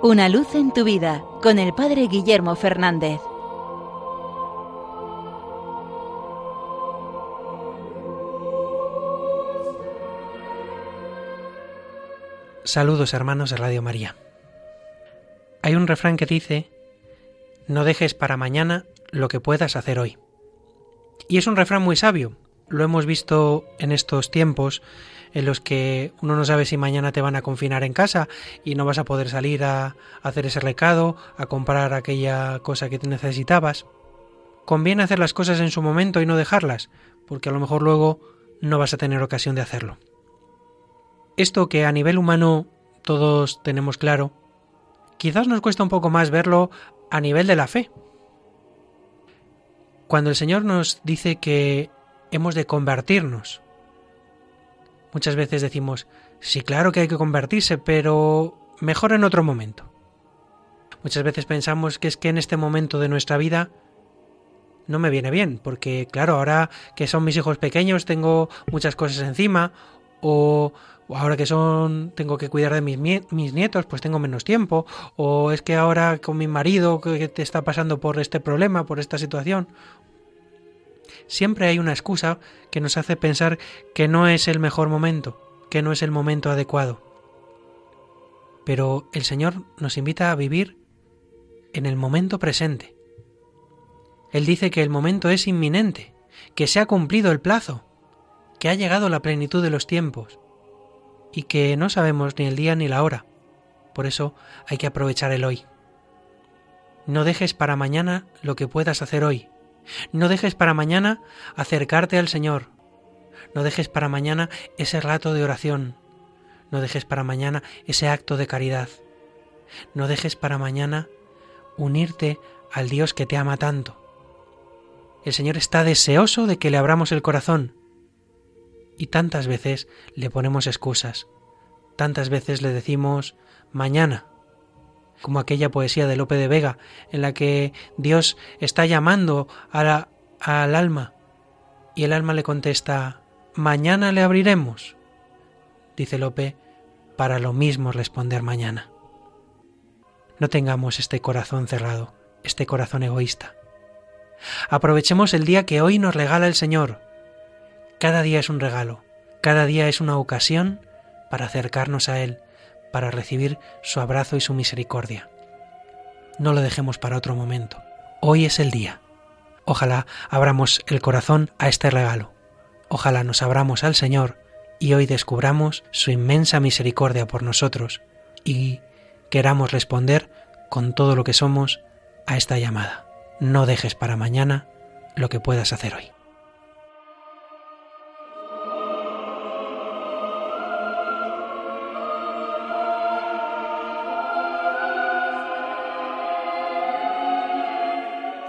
Una luz en tu vida con el Padre Guillermo Fernández. Saludos hermanos de Radio María. Hay un refrán que dice, no dejes para mañana lo que puedas hacer hoy. Y es un refrán muy sabio. Lo hemos visto en estos tiempos en los que uno no sabe si mañana te van a confinar en casa y no vas a poder salir a hacer ese recado, a comprar aquella cosa que te necesitabas. Conviene hacer las cosas en su momento y no dejarlas, porque a lo mejor luego no vas a tener ocasión de hacerlo. Esto que a nivel humano todos tenemos claro, quizás nos cuesta un poco más verlo a nivel de la fe. Cuando el Señor nos dice que hemos de convertirnos, Muchas veces decimos, sí, claro que hay que convertirse, pero mejor en otro momento. Muchas veces pensamos que es que en este momento de nuestra vida no me viene bien, porque claro, ahora que son mis hijos pequeños tengo muchas cosas encima, o, ahora que son tengo que cuidar de mis, mis nietos, pues tengo menos tiempo, o es que ahora con mi marido que te está pasando por este problema, por esta situación, siempre hay una excusa que nos hace pensar que no es el mejor momento, que no es el momento adecuado. Pero el Señor nos invita a vivir en el momento presente. Él dice que el momento es inminente, que se ha cumplido el plazo, que ha llegado la plenitud de los tiempos y que no sabemos ni el día ni la hora. Por eso hay que aprovechar el hoy. No dejes para mañana lo que puedas hacer hoy, no dejes para mañana acercarte al Señor. No dejes para mañana ese rato de oración. No dejes para mañana ese acto de caridad. No dejes para mañana unirte al Dios que te ama tanto. El Señor está deseoso de que le abramos el corazón. Y tantas veces le ponemos excusas. Tantas veces le decimos mañana, como aquella poesía de Lope de Vega, en la que Dios está llamando al alma y el alma le contesta, mañana le abriremos. Dice Lope, para lo mismo responder mañana. No tengamos este corazón cerrado, este corazón egoísta. Aprovechemos el día que hoy nos regala el Señor. Cada día es un regalo, cada día es una ocasión para acercarnos a Él, para recibir su abrazo y su misericordia. No lo dejemos para otro momento. Hoy es el día. Ojalá abramos el corazón a este regalo. Ojalá nos abramos al Señor y hoy descubramos su inmensa misericordia por nosotros y queramos responder con todo lo que somos a esta llamada. No dejes para mañana lo que puedas hacer hoy.